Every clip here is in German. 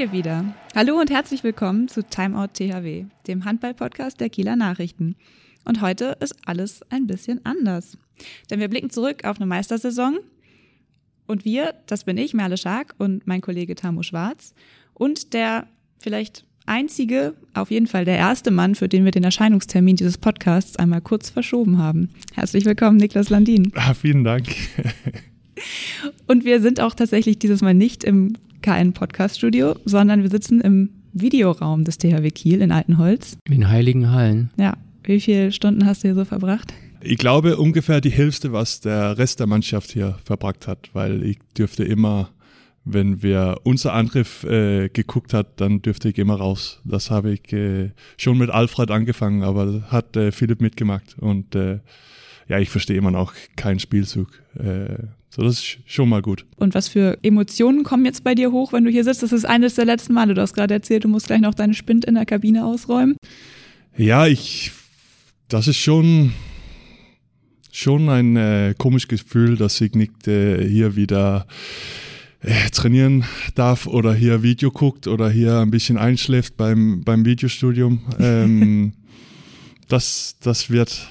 wir wieder. Hallo und herzlich willkommen zu Timeout THW, dem Handball-Podcast der Kieler Nachrichten. Und heute ist alles ein bisschen anders. Denn wir blicken zurück auf eine Meistersaison. Und wir, das bin ich, Merle Schark und mein Kollege Tamu Schwarz. Und der vielleicht einzige, auf jeden Fall der erste Mann, für den wir den Erscheinungstermin dieses Podcasts einmal kurz verschoben haben. Herzlich willkommen, Niklas Landin. Ah, vielen Dank. Und wir sind auch tatsächlich dieses Mal nicht im KN Podcast Studio, sondern wir sitzen im Videoraum des THW Kiel in Altenholz. In den heiligen Hallen. Ja. Wie viele Stunden hast du hier so verbracht? Ich glaube ungefähr die Hälfte, was der Rest der Mannschaft hier verbracht hat, weil ich dürfte immer, wenn wir unser Angriff äh, geguckt hat, dann dürfte ich immer raus. Das habe ich äh, schon mit Alfred angefangen, aber hat äh, Philipp mitgemacht und äh, ja, ich verstehe immer noch keinen Spielzug. So, das ist schon mal gut. Und was für Emotionen kommen jetzt bei dir hoch, wenn du hier sitzt? Das ist eines der letzten Male. Du hast gerade erzählt, du musst gleich noch deine Spind in der Kabine ausräumen. Ja, ich, das ist schon, schon ein äh, komisches Gefühl, dass ich nicht äh, hier wieder äh, trainieren darf oder hier Video guckt oder hier ein bisschen einschläft beim, beim Videostudium. Ähm, das, das wird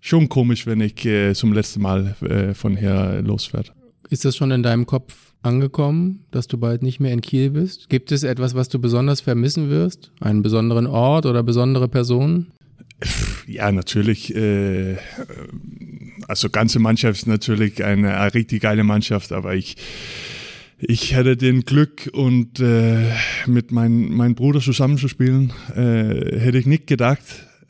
schon komisch, wenn ich äh, zum letzten Mal äh, von hier loswerde. Ist das schon in deinem Kopf angekommen, dass du bald nicht mehr in Kiel bist? Gibt es etwas, was du besonders vermissen wirst? Einen besonderen Ort oder besondere Personen? Ja, natürlich. Äh, also ganze Mannschaft ist natürlich eine, eine richtig geile Mannschaft, aber ich ich hätte den Glück und äh, mit meinem mein Bruder zusammenzuspielen, äh, hätte ich nicht gedacht,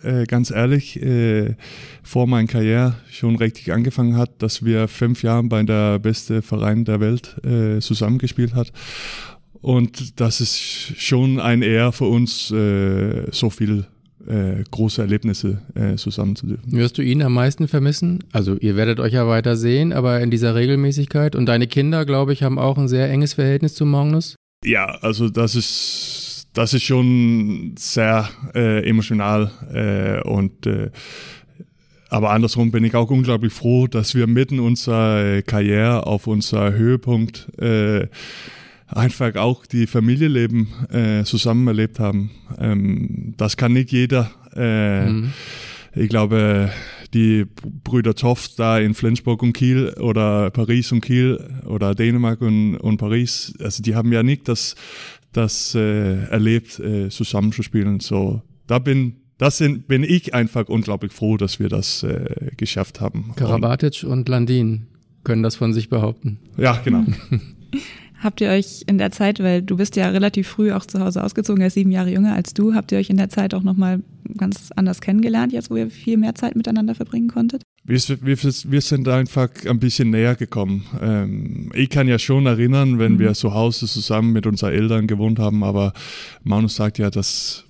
äh, ganz ehrlich, äh, vor meiner Karriere schon richtig angefangen hat, dass wir fünf Jahre bei der beste Verein der Welt äh, zusammengespielt hat. Und das ist schon ein Ehr für uns, äh, so viel äh, große Erlebnisse äh, zusammen zu dürfen. Wirst du ihn am meisten vermissen? Also ihr werdet euch ja weiter sehen, aber in dieser Regelmäßigkeit. Und deine Kinder, glaube ich, haben auch ein sehr enges Verhältnis zu Magnus? Ja, also das ist das ist schon sehr äh, emotional äh, und äh, aber andersrum bin ich auch unglaublich froh, dass wir mitten unserer äh, Karriere auf unser Höhepunkt äh, einfach auch die Familienleben äh, zusammen erlebt haben. Ähm, das kann nicht jeder. Äh, mhm. Ich glaube, die Brüder Toft da in Flensburg und Kiel oder Paris und Kiel oder Dänemark und, und Paris, also die haben ja nicht das, das äh, erlebt, äh, zusammenzuspielen. So, da bin das sind, bin ich einfach unglaublich froh, dass wir das äh, geschafft haben. Karabatic und, und Landin können das von sich behaupten. Ja, genau. habt ihr euch in der Zeit, weil du bist ja relativ früh auch zu Hause ausgezogen, er ist sieben Jahre jünger als du, habt ihr euch in der Zeit auch nochmal ganz anders kennengelernt, jetzt wo ihr viel mehr Zeit miteinander verbringen konntet? Wir, wir, wir sind einfach ein bisschen näher gekommen. Ähm, ich kann ja schon erinnern, wenn mhm. wir zu Hause zusammen mit unseren Eltern gewohnt haben, aber Manus sagt ja, dass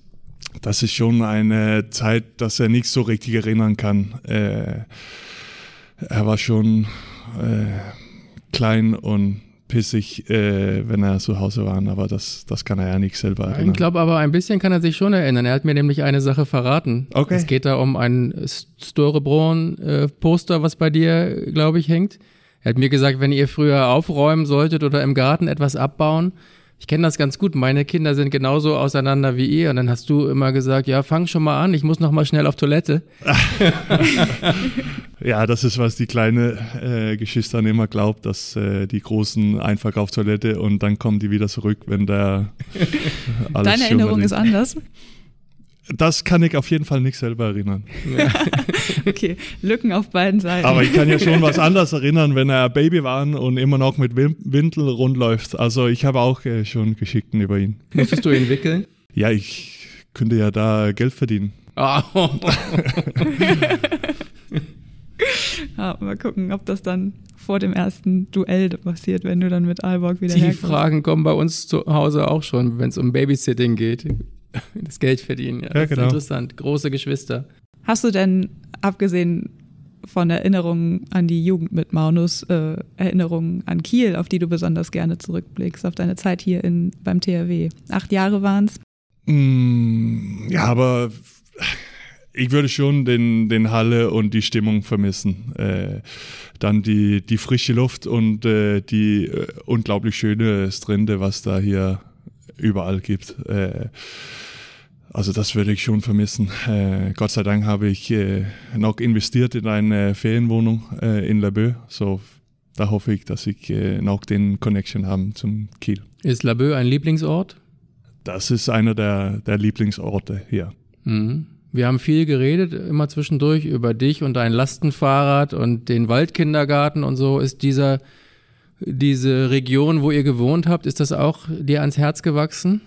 das ist schon eine Zeit, dass er nicht so richtig erinnern kann. Äh, er war schon äh, klein und pissig, äh, wenn er zu Hause war, aber das, das kann er ja nicht selber erinnern. Ich glaube aber, ein bisschen kann er sich schon erinnern. Er hat mir nämlich eine Sache verraten. Okay. Es geht da um ein Storebrun-Poster, äh, was bei dir, glaube ich, hängt. Er hat mir gesagt, wenn ihr früher aufräumen solltet oder im Garten etwas abbauen, ich kenne das ganz gut. Meine Kinder sind genauso auseinander wie ihr. Und dann hast du immer gesagt, ja, fang schon mal an, ich muss noch mal schnell auf Toilette. ja, das ist, was die kleine äh, Geschwister immer glaubt, dass äh, die Großen einfach auf Toilette und dann kommen die wieder zurück, wenn der alles Deine Erinnerung ist anders? Das kann ich auf jeden Fall nicht selber erinnern. Ja. okay, Lücken auf beiden Seiten. Aber ich kann ja schon was anderes erinnern, wenn er Baby war und immer noch mit Windel rundläuft. Also ich habe auch äh, schon Geschickten über ihn. Musstest du ihn wickeln? Ja, ich könnte ja da Geld verdienen. Oh. ja, mal gucken, ob das dann vor dem ersten Duell passiert, wenn du dann mit Alborg wieder Die herkommst. Fragen kommen bei uns zu Hause auch schon, wenn es um Babysitting geht. das Geld verdienen. Ja, ja genau. interessant. Große Geschwister. Hast du denn, abgesehen von Erinnerungen an die Jugend mit Maunus, äh, Erinnerungen an Kiel, auf die du besonders gerne zurückblickst, auf deine Zeit hier in, beim THW? Acht Jahre waren es? Mm, ja, aber ich würde schon den, den Halle und die Stimmung vermissen. Äh, dann die, die frische Luft und äh, die äh, unglaublich schöne Strände, was da hier überall gibt. Äh, also das würde ich schon vermissen. Äh, Gott sei Dank habe ich äh, noch investiert in eine Ferienwohnung in Laboe. So, da hoffe ich, dass ich noch den Connection habe zum Kiel. Ist Laboe ein Lieblingsort? Das ist einer der, der Lieblingsorte hier. Mhm. Wir haben viel geredet, immer zwischendurch, über dich und dein Lastenfahrrad und den Waldkindergarten und so. Ist dieser, diese Region, wo ihr gewohnt habt, ist das auch dir ans Herz gewachsen?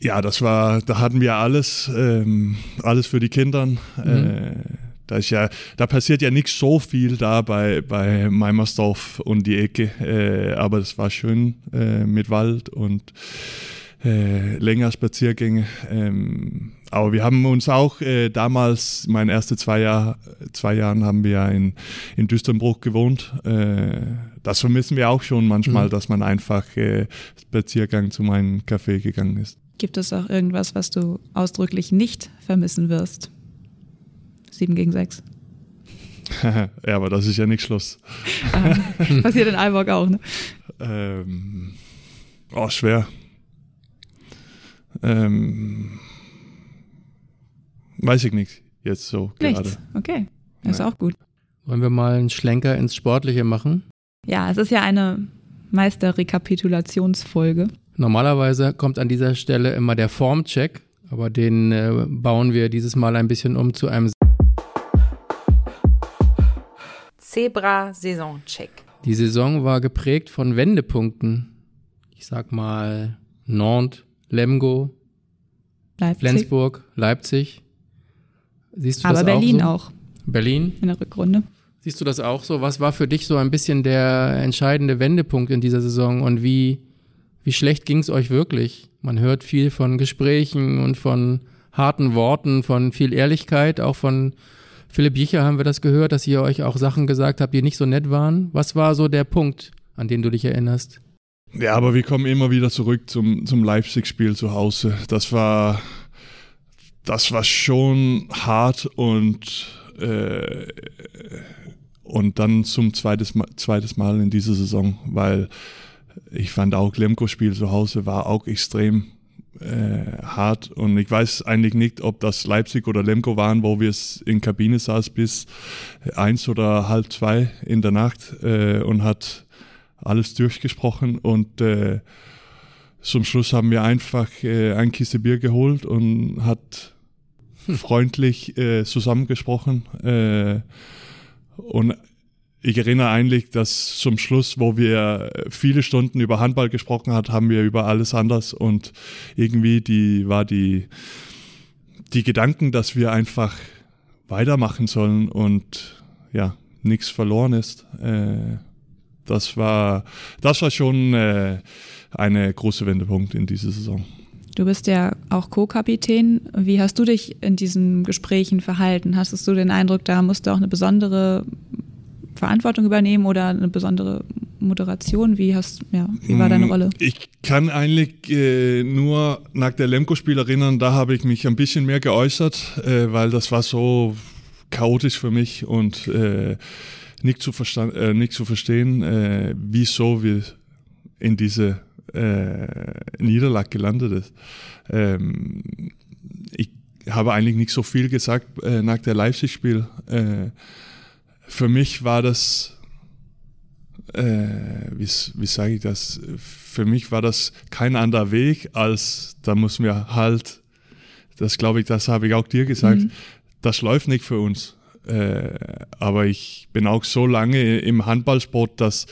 Ja, das war, da hatten wir alles, ähm, alles für die Kinder. Mhm. Äh, da ist ja, da passiert ja nicht so viel da bei, bei Meimersdorf und die Ecke, äh, aber es war schön äh, mit Wald und äh, länger Spaziergänge. Ähm, aber wir haben uns auch äh, damals, meine ersten zwei Jahre, zwei Jahren haben wir in, in Düsternbruck gewohnt. Äh, das vermissen wir auch schon manchmal, mhm. dass man einfach äh, Spaziergang zu meinem Café gegangen ist. Gibt es auch irgendwas, was du ausdrücklich nicht vermissen wirst? Sieben gegen sechs. ja, aber das ist ja nicht Schluss. Ah, passiert in Alborg auch, ne? Ähm, oh, schwer. Ähm, weiß ich nicht jetzt so Nichts. gerade. Okay, ist Nein. auch gut. Wollen wir mal einen Schlenker ins Sportliche machen? Ja, es ist ja eine Meisterrekapitulationsfolge. Normalerweise kommt an dieser Stelle immer der Formcheck, aber den äh, bauen wir dieses Mal ein bisschen um zu einem Zebra-Saisoncheck. Die Saison war geprägt von Wendepunkten. Ich sag mal Nantes, Lemgo, Leipzig. Flensburg, Leipzig. Siehst du Aber das Berlin auch, so? auch. Berlin? In der Rückrunde. Siehst du das auch so? Was war für dich so ein bisschen der entscheidende Wendepunkt in dieser Saison und wie, wie schlecht ging es euch wirklich? Man hört viel von Gesprächen und von harten Worten, von viel Ehrlichkeit, auch von Philipp Jicher haben wir das gehört, dass ihr euch auch Sachen gesagt habt, die nicht so nett waren. Was war so der Punkt, an den du dich erinnerst? Ja, aber wir kommen immer wieder zurück zum, zum Leipzig-Spiel zu Hause. Das war, das war schon hart und, äh, und dann zum zweites Mal, zweites Mal in dieser Saison, weil ich fand auch Lemko-Spiel zu Hause war auch extrem äh, hart und ich weiß eigentlich nicht, ob das Leipzig oder Lemko waren, wo wir es in Kabine saß bis eins oder halb zwei in der Nacht äh, und hat alles durchgesprochen und äh, zum Schluss haben wir einfach äh, ein Kiste Bier geholt und hat. Freundlich äh, zusammengesprochen. Äh, und ich erinnere eigentlich, dass zum Schluss, wo wir viele Stunden über Handball gesprochen hat, haben wir über alles anders und irgendwie die war die die Gedanken, dass wir einfach weitermachen sollen und ja nichts verloren ist. Äh, das war, das war schon äh, eine große Wendepunkt in dieser Saison. Du bist ja auch Co-Kapitän. Wie hast du dich in diesen Gesprächen verhalten? Hast du den Eindruck, da musst du auch eine besondere Verantwortung übernehmen oder eine besondere Moderation? Wie, hast, ja, wie war deine mm, Rolle? Ich kann eigentlich äh, nur nach der Lemko-Spiel erinnern, da habe ich mich ein bisschen mehr geäußert, äh, weil das war so chaotisch für mich und äh, nicht zu, äh, nicht zu verstehen, äh, wieso wir in diese äh, Niederlage gelandet ist. Ähm, ich habe eigentlich nicht so viel gesagt äh, nach der Leipzig-Spiel. Äh, für mich war das, äh, wie, wie sage ich das, für mich war das kein anderer Weg, als da muss wir halt, das glaube ich, das habe ich auch dir gesagt, mhm. das läuft nicht für uns. Äh, aber ich bin auch so lange im Handballsport, dass,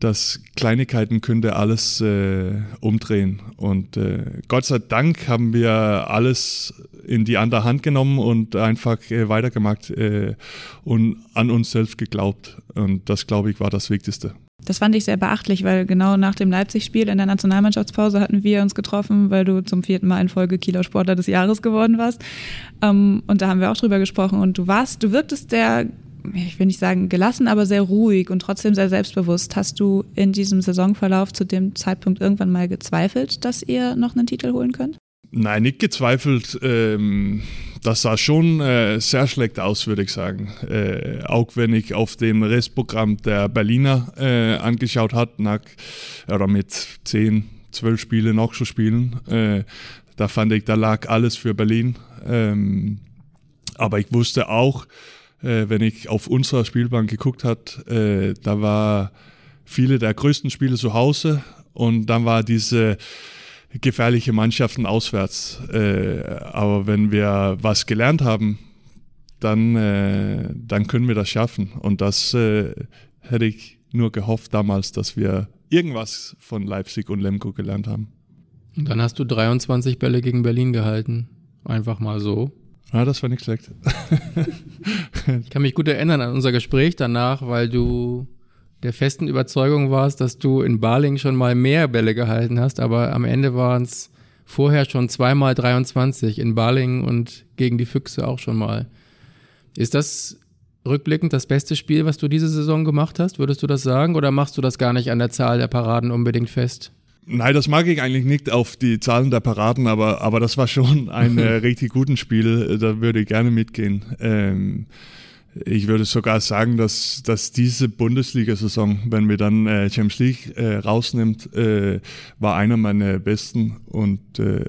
dass Kleinigkeiten könnte alles äh, umdrehen. Und äh, Gott sei Dank haben wir alles in die andere Hand genommen und einfach äh, weitergemacht äh, und an uns selbst geglaubt. Und das, glaube ich, war das Wichtigste. Das fand ich sehr beachtlich, weil genau nach dem Leipzig-Spiel in der Nationalmannschaftspause hatten wir uns getroffen, weil du zum vierten Mal in Folge Kieler Sportler des Jahres geworden warst. Ähm, und da haben wir auch drüber gesprochen. Und du warst, du wirktest sehr, ich will nicht sagen gelassen, aber sehr ruhig und trotzdem sehr selbstbewusst. Hast du in diesem Saisonverlauf zu dem Zeitpunkt irgendwann mal gezweifelt, dass ihr noch einen Titel holen könnt? Nein, nicht gezweifelt. Ähm, das sah schon äh, sehr schlecht aus, würde ich sagen. Äh, auch wenn ich auf dem Restprogramm der Berliner äh, angeschaut hat, oder mit 10, zwölf Spiele noch zu spielen. Da fand ich, da lag alles für Berlin. Ähm, aber ich wusste auch, äh, wenn ich auf unserer Spielbank geguckt hat, äh, da war viele der größten Spiele zu Hause und dann war diese gefährliche Mannschaften auswärts. Äh, aber wenn wir was gelernt haben, dann, äh, dann können wir das schaffen. Und das äh, hätte ich nur gehofft damals, dass wir irgendwas von Leipzig und Lemko gelernt haben. Und dann hast du 23 Bälle gegen Berlin gehalten. Einfach mal so. Ja, das war nicht schlecht. ich kann mich gut erinnern an unser Gespräch danach, weil du der festen Überzeugung warst, dass du in Baling schon mal mehr Bälle gehalten hast, aber am Ende waren es vorher schon zweimal 23 in Baling und gegen die Füchse auch schon mal. Ist das rückblickend das beste Spiel, was du diese Saison gemacht hast? Würdest du das sagen oder machst du das gar nicht an der Zahl der Paraden unbedingt fest? Nein, das mag ich eigentlich nicht auf die Zahlen der Paraden, aber, aber das war schon ein äh, richtig gutes Spiel. Da würde ich gerne mitgehen. Ähm, ich würde sogar sagen, dass, dass diese Bundesliga-Saison, wenn wir dann äh, Champions League äh, rausnimmt, äh, war einer meiner besten und äh,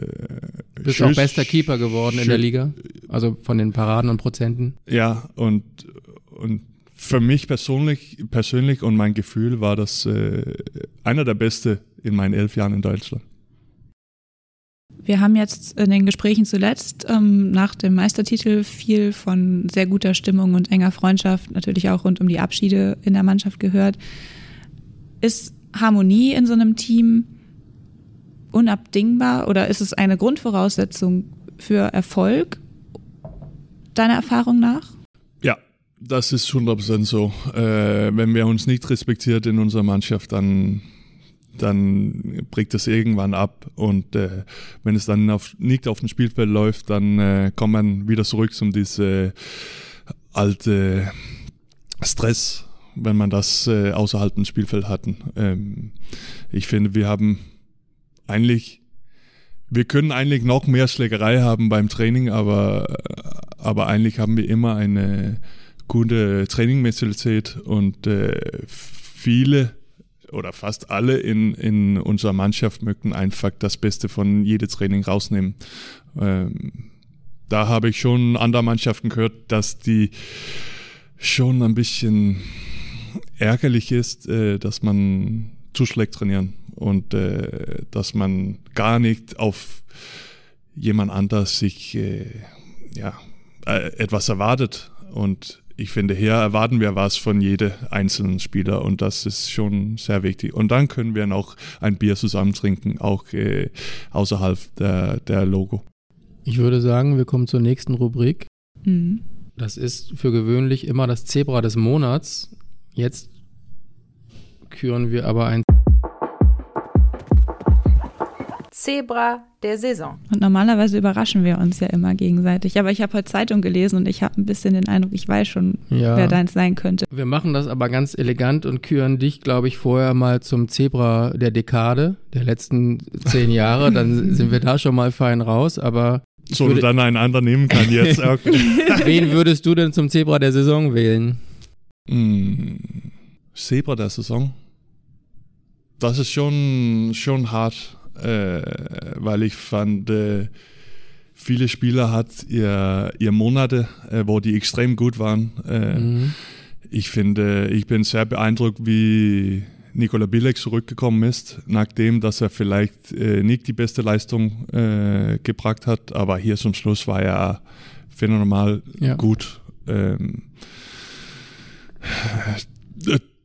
bist schön, auch bester Keeper geworden schön, in der Liga, also von den Paraden und Prozenten. Ja und und für mich persönlich persönlich und mein Gefühl war das äh, einer der beste in meinen elf Jahren in Deutschland. Wir haben jetzt in den Gesprächen zuletzt ähm, nach dem Meistertitel viel von sehr guter Stimmung und enger Freundschaft, natürlich auch rund um die Abschiede in der Mannschaft gehört. Ist Harmonie in so einem Team unabdingbar oder ist es eine Grundvoraussetzung für Erfolg, deiner Erfahrung nach? Das ist 100% so. Äh, wenn wir uns nicht respektiert in unserer Mannschaft, dann dann bricht es irgendwann ab und äh, wenn es dann auf, nicht auf dem Spielfeld läuft, dann äh, kommt man wieder zurück zum diese alte Stress, wenn man das äh, außerhalb des Spielfeld hatten. Ähm, ich finde, wir haben eigentlich, wir können eigentlich noch mehr Schlägerei haben beim Training, aber, aber eigentlich haben wir immer eine gute Trainingmentalität und äh, viele oder fast alle in, in unserer Mannschaft möchten einfach das Beste von jedem Training rausnehmen. Ähm, da habe ich schon andere Mannschaften gehört, dass die schon ein bisschen ärgerlich ist, äh, dass man zu schlecht trainieren und äh, dass man gar nicht auf jemand anders sich äh, ja, äh, etwas erwartet und ich finde, hier erwarten wir was von jedem einzelnen Spieler und das ist schon sehr wichtig. Und dann können wir noch ein Bier zusammen trinken, auch äh, außerhalb der, der Logo. Ich würde sagen, wir kommen zur nächsten Rubrik. Mhm. Das ist für gewöhnlich immer das Zebra des Monats. Jetzt küren wir aber ein Zebra der Saison. Und normalerweise überraschen wir uns ja immer gegenseitig. Aber ich habe heute Zeitung gelesen und ich habe ein bisschen den Eindruck, ich weiß schon, ja. wer deins sein könnte. Wir machen das aber ganz elegant und küren dich, glaube ich, vorher mal zum Zebra der Dekade, der letzten zehn Jahre. Dann sind wir da schon mal fein raus. Aber so würde, dann einen anderen nehmen kann jetzt. Okay. Wen würdest du denn zum Zebra der Saison wählen? Hm, Zebra der Saison? Das ist schon, schon hart äh, weil ich fand, äh, viele Spieler hat ihr, ihr Monate, äh, wo die extrem gut waren. Äh, mhm. Ich finde, ich bin sehr beeindruckt, wie Nikola Bilek zurückgekommen ist, nachdem, dass er vielleicht äh, nicht die beste Leistung äh, gebracht hat, aber hier zum Schluss war er phänomenal ja. gut. Ähm,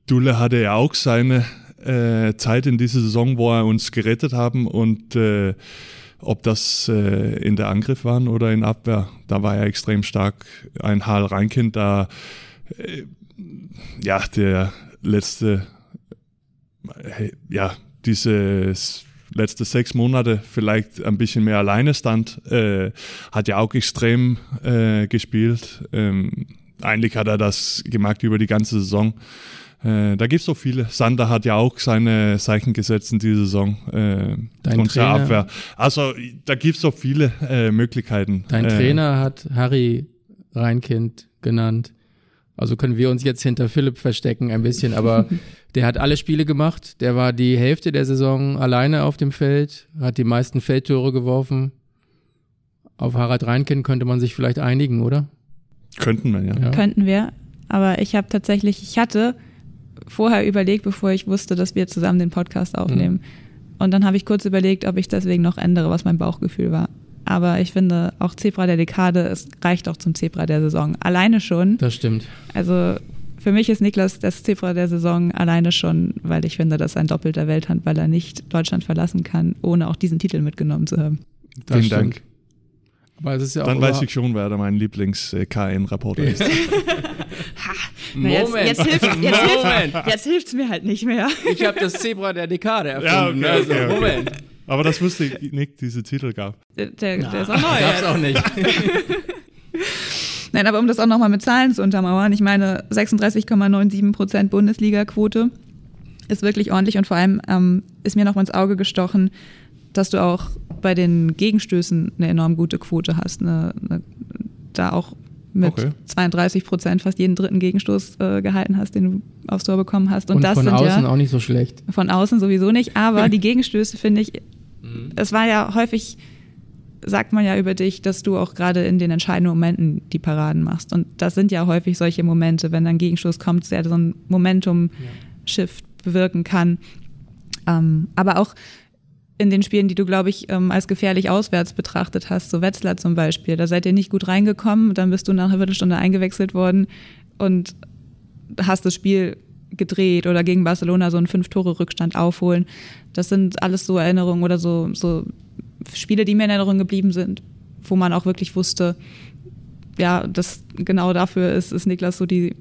Dule hatte ja auch seine äh, Zeit in dieser Saison, wo er uns gerettet haben und äh, ob das äh, in der Angriff waren oder in Abwehr, da war er extrem stark. Ein Hal Reinkind, da äh, ja der letzte ja diese letzte sechs Monate vielleicht ein bisschen mehr alleine stand, äh, hat ja auch extrem äh, gespielt. Ähm, eigentlich hat er das gemacht über die ganze Saison. Äh, da gibt es so viele. Sander hat ja auch seine Zeichen gesetzt in dieser Saison. Äh, Dein Trainer, Abwehr. Also da gibt es so viele äh, Möglichkeiten. Dein äh, Trainer hat Harry Reinkind genannt. Also können wir uns jetzt hinter Philipp verstecken ein bisschen, aber der hat alle Spiele gemacht. Der war die Hälfte der Saison alleine auf dem Feld, hat die meisten Feldtore geworfen. Auf Harald Reinken könnte man sich vielleicht einigen, oder? Könnten wir, ja. Ja. Könnten wir. Aber ich habe tatsächlich, ich hatte vorher überlegt, bevor ich wusste, dass wir zusammen den Podcast aufnehmen. Und dann habe ich kurz überlegt, ob ich deswegen noch ändere, was mein Bauchgefühl war. Aber ich finde, auch Zebra der Dekade, es reicht auch zum Zebra der Saison. Alleine schon. Das stimmt. Also für mich ist Niklas das Zebra der Saison alleine schon, weil ich finde, dass ein doppelter Welthandballer nicht Deutschland verlassen kann, ohne auch diesen Titel mitgenommen zu haben. Das Vielen stimmt. Dank. Aber es ist ja Dann auch weiß ich schon, wer da mein Lieblings-KN-Rapporter ist. Na, jetzt, Moment. jetzt, hilft, jetzt, Moment. hilft, jetzt hilft's mir halt nicht mehr. Ich habe das Zebra der Dekade Ja, erfunden. okay, also, okay, okay. Moment. Aber das wusste ich nicht, diese Titel gab. Der, der, der ist auch neu. Gab's auch nicht. Nein, aber um das auch nochmal mit Zahlen zu untermauern, ich meine 36,97 Prozent Bundesliga-Quote ist wirklich ordentlich und vor allem ähm, ist mir noch mal ins Auge gestochen, dass du auch bei den Gegenstößen eine enorm gute Quote hast. Eine, eine, da auch mit Okay. 32 Prozent fast jeden dritten Gegenstoß äh, gehalten hast, den du aufs Tor bekommen hast. Und, Und das von sind außen ja auch nicht so schlecht. von außen sowieso nicht, aber die Gegenstöße finde ich, es war ja häufig, sagt man ja über dich, dass du auch gerade in den entscheidenden Momenten die Paraden machst. Und das sind ja häufig solche Momente, wenn ein Gegenstoß kommt, der so ein Momentum-Shift bewirken kann. Ähm, aber auch in den Spielen, die du, glaube ich, ähm, als gefährlich auswärts betrachtet hast, so Wetzlar zum Beispiel, da seid ihr nicht gut reingekommen, dann bist du nach einer Viertelstunde eingewechselt worden und hast das Spiel gedreht oder gegen Barcelona so einen Fünf-Tore-Rückstand aufholen. Das sind alles so Erinnerungen oder so, so Spiele, die mir in Erinnerung geblieben sind, wo man auch wirklich wusste, ja, das genau dafür ist, ist Niklas so die,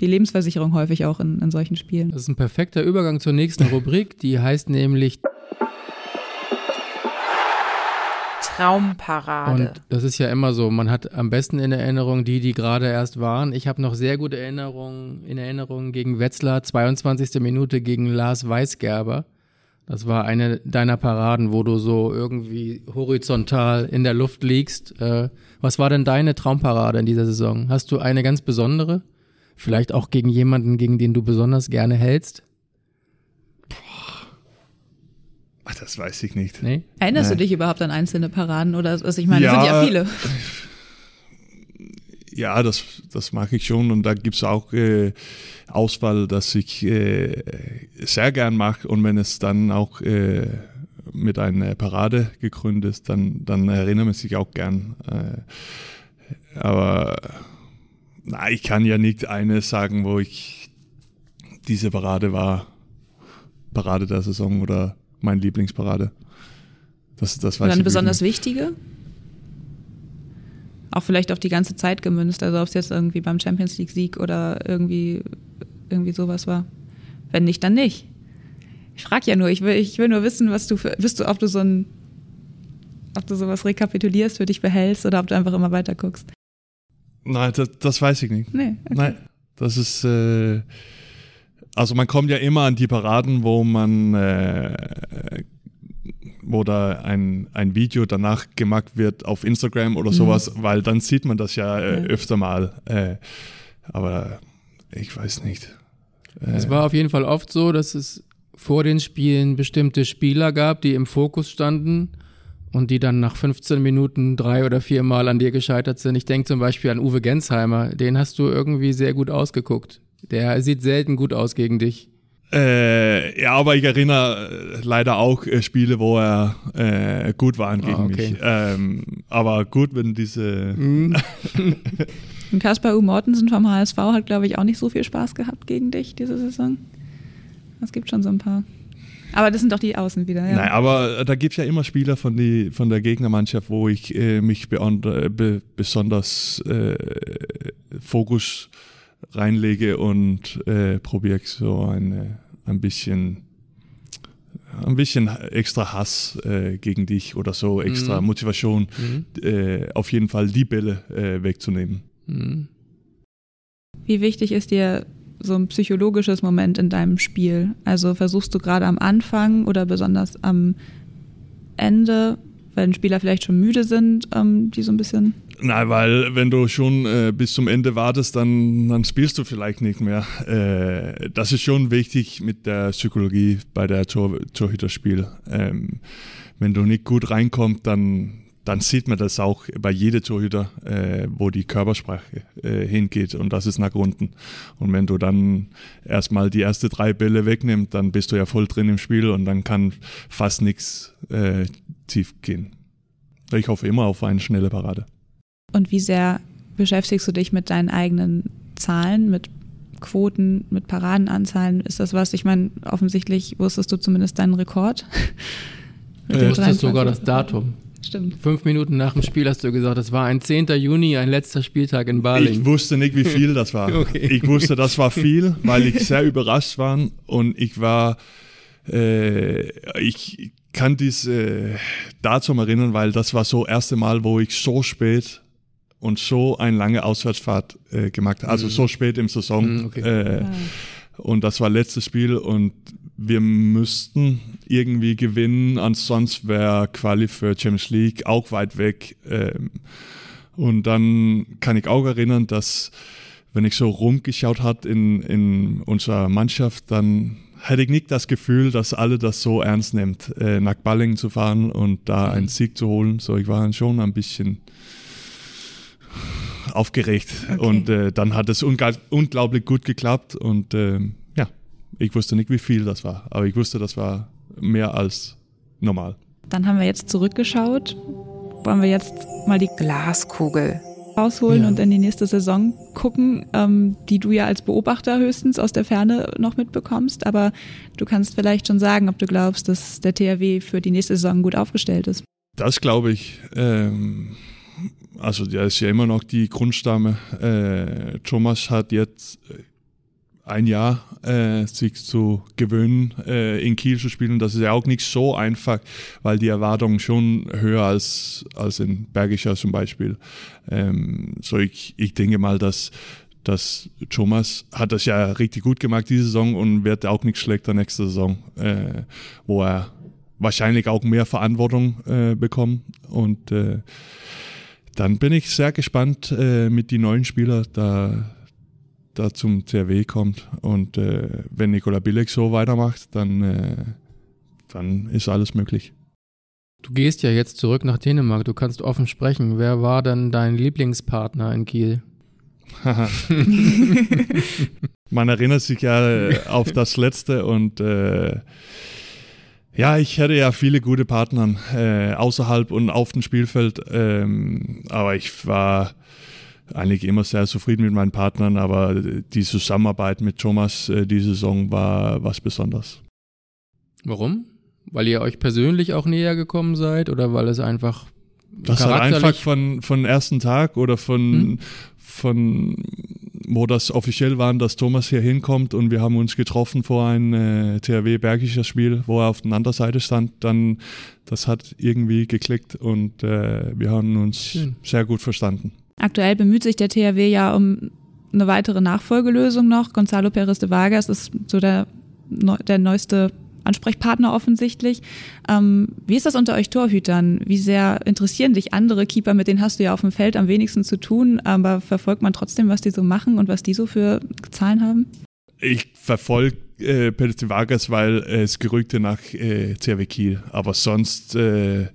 die Lebensversicherung häufig auch in, in solchen Spielen. Das ist ein perfekter Übergang zur nächsten Rubrik, die heißt nämlich Traumparade. Und das ist ja immer so, man hat am besten in Erinnerung die, die gerade erst waren. Ich habe noch sehr gute Erinnerungen in Erinnerung gegen Wetzlar, 22. Minute gegen Lars Weisgerber. Das war eine deiner Paraden, wo du so irgendwie horizontal in der Luft liegst. Äh, was war denn deine Traumparade in dieser Saison? Hast du eine ganz besondere? Vielleicht auch gegen jemanden, gegen den du besonders gerne hältst? Ach, das weiß ich nicht. Nee? Erinnerst Nee. du dich überhaupt an einzelne Paraden oder also ich meine, es sind Ja, ja viele. Ja, das, das mag ich schon und da gibt's auch äh, Auswahl, dass ich äh, sehr gern mache und wenn es dann auch äh, mit einer Parade gegründet ist, dann, dann erinnert man sich auch gern. Äh, aber na, ich kann ja nicht eine sagen, wo ich diese Parade war, Parade der Saison oder mein Lieblingsparade. Das, das weiß ich eine besonders nicht. wichtige? Auch vielleicht auf die ganze Zeit gemünzt, also ob es jetzt irgendwie beim Champions League-Sieg oder irgendwie, irgendwie sowas war. Wenn nicht, dann nicht. Ich frage ja nur, ich will, ich will nur wissen, was du für, bist du, ob du so ein, ob du sowas rekapitulierst, für dich behältst oder ob du einfach immer weiter guckst. Nein, das, das weiß ich nicht. Nee. Okay. Nein, das ist, äh, also man kommt ja immer an die Paraden, wo man, äh, wo da ein, ein Video danach gemacht wird auf Instagram oder sowas, weil dann sieht man das ja, äh, Ja. öfter mal. Äh, aber ich weiß nicht. Äh, Es war auf jeden Fall oft so, dass es vor den Spielen bestimmte Spieler gab, die im Fokus standen und die dann nach 15 Minuten drei oder vier Mal an dir gescheitert sind. Ich denke zum Beispiel an Uwe Gensheimer, den hast du irgendwie sehr gut ausgeguckt. Der sieht selten gut aus gegen dich. Äh, ja, aber ich erinnere äh, leider auch äh, Spiele, wo er äh, gut waren gegen Ah, okay. mich. Ähm, aber gut, wenn diese Mhm. Und Kaspar U. Mortensen vom HSV hat, glaube ich, auch nicht so viel Spaß gehabt gegen dich diese Saison. Es gibt schon so ein paar. Aber das sind doch die Außen wieder, ja. Nein, aber da gibt es ja immer Spieler von, die, von der Gegnermannschaft, wo ich äh, mich äh, be besonders äh, Fokus reinlege und äh, probiere so eine, ein bisschen ein bisschen extra Hass äh, gegen dich oder so, extra Mhm. Motivation, Mhm. äh, auf jeden Fall die Bälle äh, wegzunehmen. Mhm. Wie wichtig ist dir so ein psychologisches Moment in deinem Spiel? Also versuchst du gerade am Anfang oder besonders am Ende Weil Spieler vielleicht schon müde sind, ähm, die so ein bisschen. Nein, weil wenn du schon äh, bis zum Ende wartest, dann, dann spielst du vielleicht nicht mehr. Äh, das ist schon wichtig mit der Psychologie bei der Tor, Torhüterspiel. Ähm, wenn du nicht gut reinkommst, dann, dann sieht man das auch bei jedem Torhüter, äh, wo die Körpersprache äh, hingeht und das ist nach unten. Und wenn du dann erstmal die ersten drei Bälle wegnimmst, dann bist du ja voll drin im Spiel und dann kann fast nichts äh, tief gehen. Ich hoffe immer auf eine schnelle Parade. Und wie sehr beschäftigst du dich mit deinen eigenen Zahlen, mit Quoten, mit Paradenanzahlen? Ist das was? Ich meine, offensichtlich wusstest du zumindest deinen Rekord. du wusstest sogar das Datum. Stimmt. Fünf Minuten nach dem Spiel hast du gesagt, es war ein 10. Juni, ein letzter Spieltag in Bali. Ich wusste nicht, wie viel das war. okay. Ich wusste, das war viel, weil ich sehr überrascht war und ich war, äh, ich kann dies äh, dazu erinnern, weil das war so das erste Mal, wo ich so spät und so eine lange Auswärtsfahrt äh, gemacht. Also mhm. so spät im Saison. Mhm, okay. äh, ja. Und das war letztes Spiel und wir müssten irgendwie gewinnen, ansonsten wäre Quali für Champions League auch weit weg. Ähm, und dann kann ich auch erinnern, dass wenn ich so rumgeschaut hat in, in unserer Mannschaft, dann hätte ich nicht das Gefühl, dass alle das so ernst nimmt, äh, nach Ballingen zu fahren und da mhm. einen Sieg zu holen. So, ich war schon ein bisschen aufgeregt okay. und äh, dann hat es unglaublich gut geklappt und äh, ja, ich wusste nicht, wie viel das war, aber ich wusste, das war mehr als normal. Dann haben wir jetzt zurückgeschaut. Wollen wir jetzt mal die Glaskugel rausholen ja. und in die nächste Saison gucken, ähm, die du ja als Beobachter höchstens aus der Ferne noch mitbekommst. Aber du kannst vielleicht schon sagen, ob du glaubst, dass der THW für die nächste Saison gut aufgestellt ist. Das glaube ich. Ähm, also der ist ja immer noch die Grundstamme. Äh, Thomas hat jetzt ein Jahr äh, sich zu gewöhnen, äh, in Kiel zu spielen. Das ist ja auch nicht so einfach, weil die Erwartungen schon höher als, als in Bergischer zum Beispiel. Ähm, so ich, ich denke mal, dass, dass Thomas hat das ja richtig gut gemacht diese Saison und wird auch nicht schlechter nächste Saison, äh, wo er wahrscheinlich auch mehr Verantwortung äh, bekommt und äh, dann bin ich sehr gespannt äh, mit den neuen Spielern, da da zum CRW kommt. Und äh, wenn Nikola Bilek so weitermacht, dann, äh, dann ist alles möglich. Du gehst ja jetzt zurück nach Dänemark, du kannst offen sprechen. Wer war denn dein Lieblingspartner in Kiel? Man erinnert sich ja äh, auf das letzte und äh, ja, ich hatte ja viele gute Partner äh, außerhalb und auf dem Spielfeld, ähm, aber ich war eigentlich immer sehr zufrieden mit meinen Partnern, aber die Zusammenarbeit mit Thomas äh, diese Saison war was Besonderes. Warum? Weil ihr euch persönlich auch näher gekommen seid oder weil es einfach das hat einfach von von ersten Tag oder von hm? von wo das offiziell war, dass Thomas hier hinkommt und wir haben uns getroffen vor ein äh, THW Bergischer Spiel, wo er auf der anderen Seite stand, dann das hat irgendwie geklickt und äh, wir haben uns Schön. sehr gut verstanden. Aktuell bemüht sich der THW ja um eine weitere Nachfolgelösung noch. Gonzalo Perez de Vargas ist so der, der neueste Ansprechpartner offensichtlich. Ähm, wie ist das unter euch Torhütern? Wie sehr interessieren dich andere Keeper? Mit denen hast du ja auf dem Feld am wenigsten zu tun, aber verfolgt man trotzdem, was die so machen und was die so für Zahlen haben? Ich verfolge äh, de Vargas, weil es Gerüchte nach äh, CRW Kiel, aber sonst äh,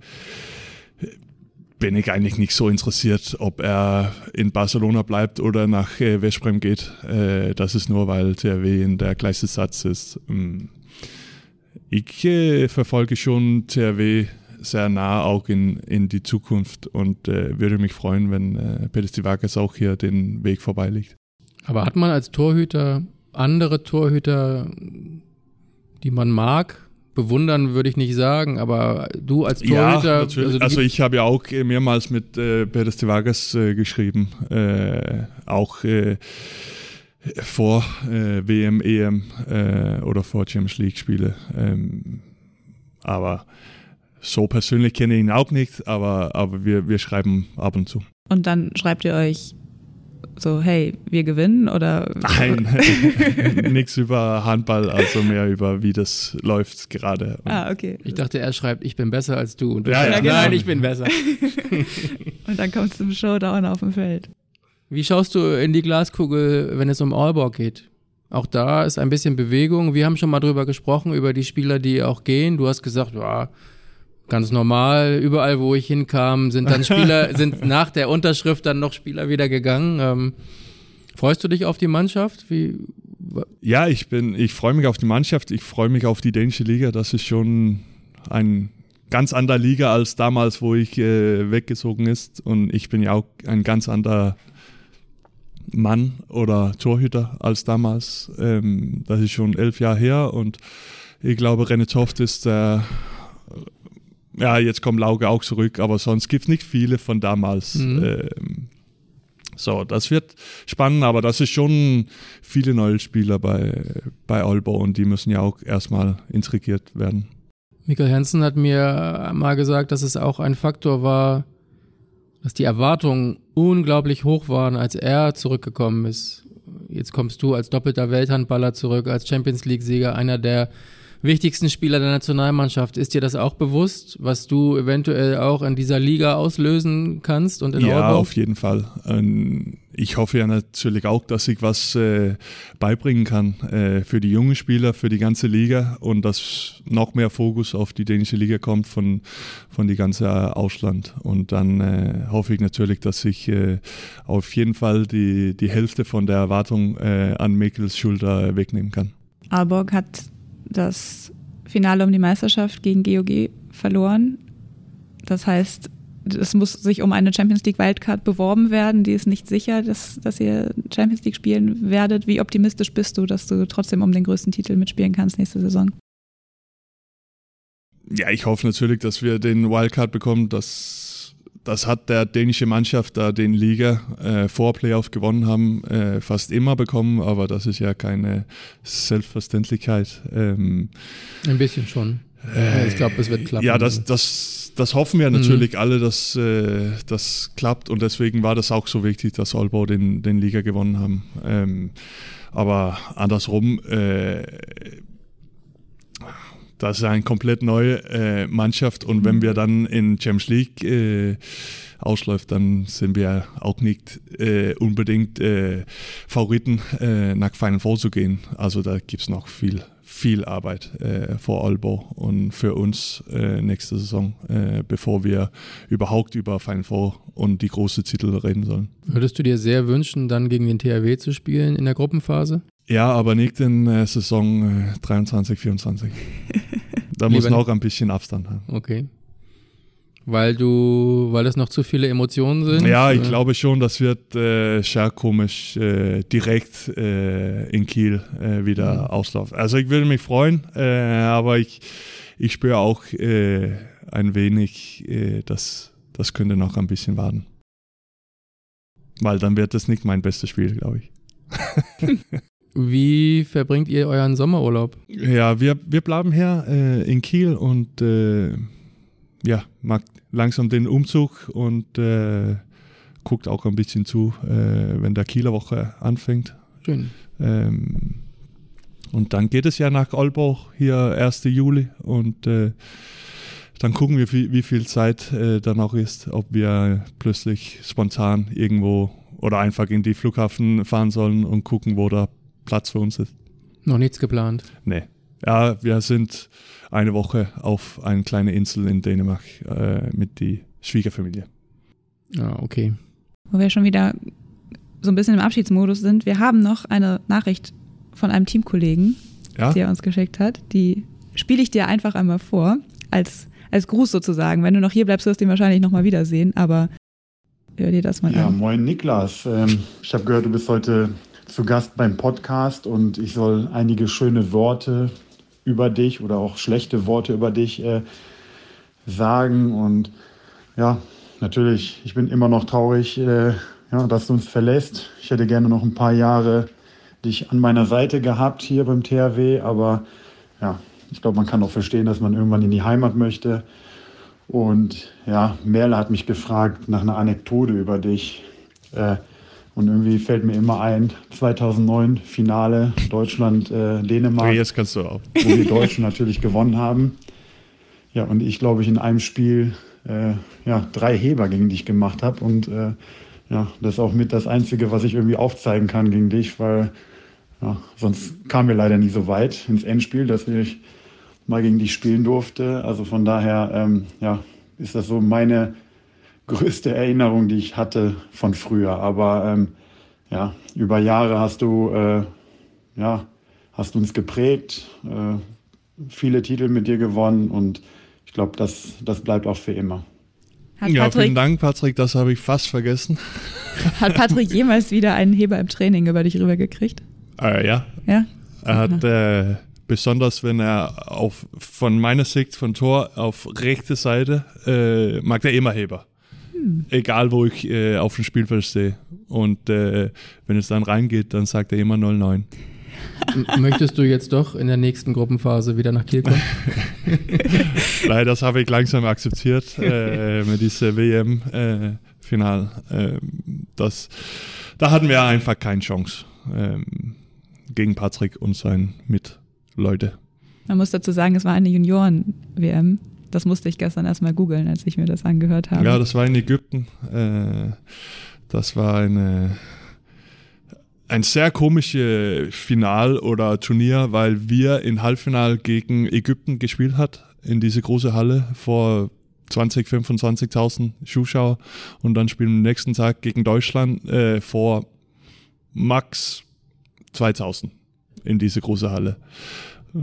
bin ich eigentlich nicht so interessiert, ob er in Barcelona bleibt oder nach äh, Westbrem geht. Äh, das ist nur, weil THW in der gleichen Satz ist. Ähm, ich äh, verfolge schon THW sehr nah auch in, in die Zukunft und äh, würde mich freuen, wenn äh, Pedro Stivakas auch hier den Weg vorbeiliegt. Aber hat man als Torhüter andere Torhüter, die man mag, bewundern würde ich nicht sagen, aber du als Torhüter. Ja, also, also, ich habe ja auch mehrmals mit äh, Perez de Vargas äh, geschrieben, äh, auch äh, vor äh, WM, EM äh, oder vor Champions League Spiele. Ähm, aber so persönlich kenne ich ihn auch nicht, aber, aber wir, wir schreiben ab und zu. Und dann schreibt ihr euch so, hey, wir gewinnen oder? Nein, nichts über Handball, also mehr über wie das läuft gerade. Ah, okay. Ich dachte, er schreibt, ich bin besser als du. Und du Ja, schreibst, ja, genau. Nein, ich bin besser. Und dann kommt es zum Showdown auf dem Feld. Wie schaust du in die Glaskugel, wenn es um Aalborg geht? Auch da ist ein bisschen Bewegung. Wir haben schon mal drüber gesprochen, über die Spieler, die auch gehen. Du hast gesagt, ja, ganz normal. Überall, wo ich hinkam, sind dann Spieler, sind nach der Unterschrift dann noch Spieler wieder gegangen. Ähm, freust du dich auf die Mannschaft? Wie, Ja, ich bin, ich freue mich auf die Mannschaft, ich freue mich auf die dänische Liga. Das ist schon ein ganz anderer Liga als damals, wo ich äh, weggezogen ist. Und ich bin ja auch ein ganz anderer Mann oder Torhüter als damals. Ähm, das ist schon elf Jahre her und ich glaube, René Toft ist der, ja, jetzt kommt Lauge auch zurück, aber sonst gibt es nicht viele von damals. Mhm. Ähm, so, das wird spannend, aber das ist schon viele neue Spieler bei, bei und die müssen ja auch erstmal integriert werden. Michael Hansen hat mir mal gesagt, dass es auch ein Faktor war, dass die Erwartungen unglaublich hoch waren, als er zurückgekommen ist. Jetzt kommst du als doppelter Welthandballer zurück, als Champions League-Sieger, einer der wichtigsten Spieler der Nationalmannschaft. Ist dir das auch bewusst, was du eventuell auch in dieser Liga auslösen kannst und in ja, Aalborg? auf jeden Fall. Ähm, ich hoffe ja natürlich auch, dass ich was äh, beibringen kann äh, für die jungen Spieler, für die ganze Liga und dass noch mehr Fokus auf die dänische Liga kommt von, von die ganze Ausland. Und dann äh, hoffe ich natürlich, dass ich äh, auf jeden Fall die, die Hälfte von der Erwartung äh, an Mikkels Schulter wegnehmen kann. Aalborg hat das Finale um die Meisterschaft gegen GOG verloren. Das heißt, es muss sich um eine Champions League Wildcard beworben werden. Die ist nicht sicher, dass, dass ihr Champions League spielen werdet. Wie optimistisch bist du, dass du trotzdem um den größten Titel mitspielen kannst nächste Saison? Ja, ich hoffe natürlich, dass wir den Wildcard bekommen. Das, das hat der dänische Mannschaft da den Liga äh, vor Playoff gewonnen haben, äh, fast immer bekommen, aber das ist ja keine Selbstverständlichkeit. Ähm, Ein bisschen schon. äh, ich glaube, es wird klappen. Ja, das, das, das hoffen wir natürlich alle, dass äh, das klappt und deswegen war das auch so wichtig, dass Olbo den, den Liga gewonnen haben. Ähm, aber andersrum, äh, das ist eine komplett neue äh, Mannschaft und wenn wir dann in Champions League äh, ausläuft, dann sind wir auch nicht äh, unbedingt äh, Favoriten äh, nach Final Four zu gehen. Also da gibt es noch viel, viel Arbeit äh, vor Olbo und für uns äh, nächste Saison, äh, bevor wir überhaupt über Final Four und die großen Titel reden sollen. Würdest du dir sehr wünschen, dann gegen den THW zu spielen in der Gruppenphase? Ja, aber nicht in äh, Saison äh, 23, 24. Da muss Lieber- noch ein bisschen Abstand haben. Okay. Weil du, weil es noch zu viele Emotionen sind? Ja, ich Äh, glaube schon, das wird äh, sehr komisch äh, direkt äh, in Kiel äh, wieder Mhm. auslaufen. Also ich würde mich freuen, äh, aber ich, ich spüre auch äh, ein wenig, äh, dass das könnte noch ein bisschen warten. Weil dann wird es nicht mein bestes Spiel, glaube ich. Wie verbringt ihr euren Sommerurlaub? Ja, wir, wir bleiben hier äh, in Kiel und äh, ja, mag langsam den Umzug und äh, guckt auch ein bisschen zu, äh, wenn der Kieler Woche anfängt. Schön. Ähm, und dann geht es ja nach Olbach hier 1. Juli und äh, dann gucken wir, wie, wie viel Zeit äh, dann auch ist, ob wir plötzlich spontan irgendwo oder einfach in die Flughafen fahren sollen und gucken, wo da Platz für uns ist. Noch nichts geplant. Nee. Ja, wir sind eine Woche auf eine kleine Insel in Dänemark äh, mit die Schwiegerfamilie. Ah, okay. Wo wir schon wieder so ein bisschen im Abschiedsmodus sind. Wir haben noch eine Nachricht von einem Teamkollegen, Ja? die er uns geschickt hat. Die spiele ich dir einfach einmal vor, als, als Gruß sozusagen. Wenn du noch hier bleibst, wirst du ihn wahrscheinlich nochmal wiedersehen, aber hör dir das mal Ja, an. moin Niklas. Ähm, ich habe gehört, du bist heute zu Gast beim Podcast und ich soll einige schöne Worte über dich oder auch schlechte Worte über dich äh, sagen. Und ja, natürlich, ich bin immer noch traurig, äh, ja, dass du uns verlässt. Ich hätte gerne noch ein paar Jahre dich an meiner Seite gehabt hier beim THW, aber ja, ich glaube, man kann auch verstehen, dass man irgendwann in die Heimat möchte. Und ja, Merle hat mich gefragt nach einer Anekdote über dich. Äh, Und irgendwie fällt mir immer ein, 2009 Finale Deutschland-Dänemark, Okay, jetzt kannst du auch. wo die Deutschen natürlich gewonnen haben. Ja, und ich glaube, ich in einem Spiel äh, ja, drei Heber gegen dich gemacht habe. Und äh, ja, das ist auch mit das Einzige, was ich irgendwie aufzeigen kann gegen dich, weil ja, sonst kamen wir leider nie so weit ins Endspiel, dass ich mal gegen dich spielen durfte. Also von daher ähm, ja, ist das so meine größte Erinnerung, die ich hatte von früher. Aber ähm, ja, über Jahre hast du äh, ja, hast uns geprägt, äh, viele Titel mit dir gewonnen und ich glaube, das, das bleibt auch für immer. Hat Ja, Patrick, vielen Dank, Patrick. Das habe ich fast vergessen. hat Patrick jemals wieder einen Heber im Training über dich rübergekriegt? Äh, ja, Ja? er hat äh, besonders, wenn er auf von meiner Sicht von Tor auf rechte Seite äh, mag er immer Heber. Egal, wo ich äh, auf dem Spielfeld stehe. Und äh, wenn es dann reingeht, dann sagt er immer 09. M- Möchtest du jetzt doch in der nächsten Gruppenphase wieder nach Kiel kommen? Leider, das habe ich langsam akzeptiert äh, mit dieser WM-Final. ähm, das, da hatten wir einfach keine Chance ähm, gegen Patrick und seine Mitleute. Man muss dazu sagen, es war eine Junioren-WM. Das musste ich gestern erstmal googeln, als ich mir das angehört habe. Ja, das war in Ägypten. Äh, das war eine, ein sehr komisches Final oder Turnier, weil wir im Halbfinal gegen Ägypten gespielt hat in diese große Halle vor 20, 25.000 Zuschauer und dann spielen wir am nächsten Tag gegen Deutschland äh, vor max 2000 in diese große Halle.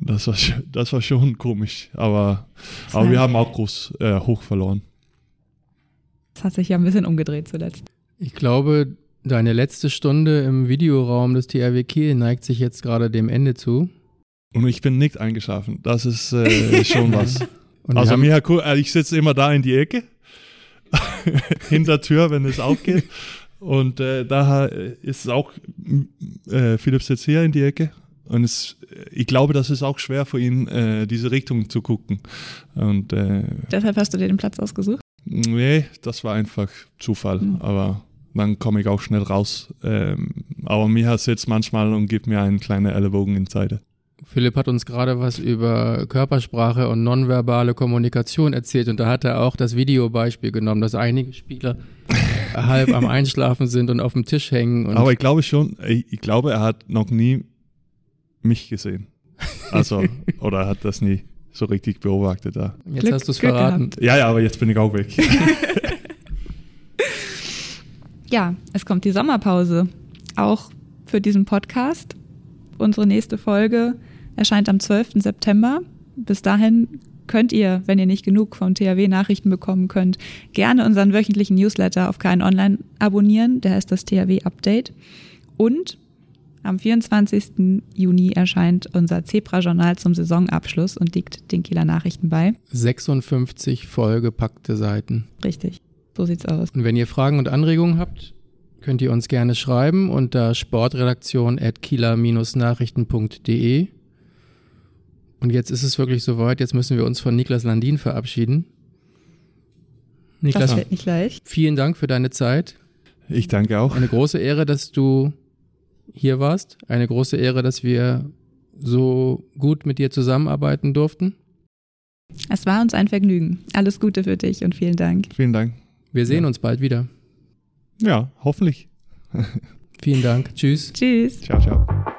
Das war, das war schon komisch, aber, aber wir haben auch groß äh, hoch verloren. Das hat sich ja ein bisschen umgedreht zuletzt. Ich glaube, deine letzte Stunde im Videoraum des THW Kiel neigt sich jetzt gerade dem Ende zu. Und ich bin nicht eingeschlafen. Das ist äh, schon was. Und also mir, cool- äh, ich sitze immer da in die Ecke, hinter Tür, wenn es aufgeht. Und äh, da äh, ist es auch, äh, Philipp sitzt hier in die Ecke. Und es, ich glaube, das ist auch schwer für ihn, äh, diese Richtung zu gucken. Und äh, Deshalb hast du dir den Platz ausgesucht? nee, das war einfach Zufall. Mhm. Aber dann komme ich auch schnell raus. Ähm, aber Miha sitzt manchmal und gibt mir einen kleinen Ellenbogen in die Seite. Philipp hat uns gerade was über Körpersprache und nonverbale Kommunikation erzählt und da hat er auch das Videobeispiel genommen, dass einige Spieler halb am Einschlafen sind und auf dem Tisch hängen. Und Aber ich glaube schon, ich, ich glaube, er hat noch nie mich gesehen. Also, oder er hat das nie so richtig beobachtet da. jetzt Glück- hast du es verraten. Ja, ja, aber jetzt bin ich auch weg. Ja, es kommt die Sommerpause. Auch für diesen Podcast. Unsere nächste Folge erscheint am 12. September. Bis dahin könnt ihr, wenn ihr nicht genug vom THW Nachrichten bekommen könnt, gerne unseren wöchentlichen Newsletter auf KN Online abonnieren. Der heißt das THW Update. Und am 24. Juni erscheint unser Zebra-Journal zum Saisonabschluss und liegt den Kieler Nachrichten bei. 56 vollgepackte Seiten. Richtig. So sieht's aus. Und wenn ihr Fragen und Anregungen habt, könnt ihr uns gerne schreiben unter sportredaktion.kieler-nachrichten.de. Und jetzt ist es wirklich soweit, jetzt müssen wir uns von Niklas Landin verabschieden. Das Niklas, wird nicht leicht. vielen Dank für deine Zeit. Ich danke auch. Eine große Ehre, dass du hier warst. Eine große Ehre, dass wir so gut mit dir zusammenarbeiten durften. Es war uns ein Vergnügen. Alles Gute für dich und vielen Dank. Vielen Dank. Wir sehen Ja. uns bald wieder. Ja, hoffentlich. Vielen Dank. Tschüss. Tschüss. Ciao, ciao.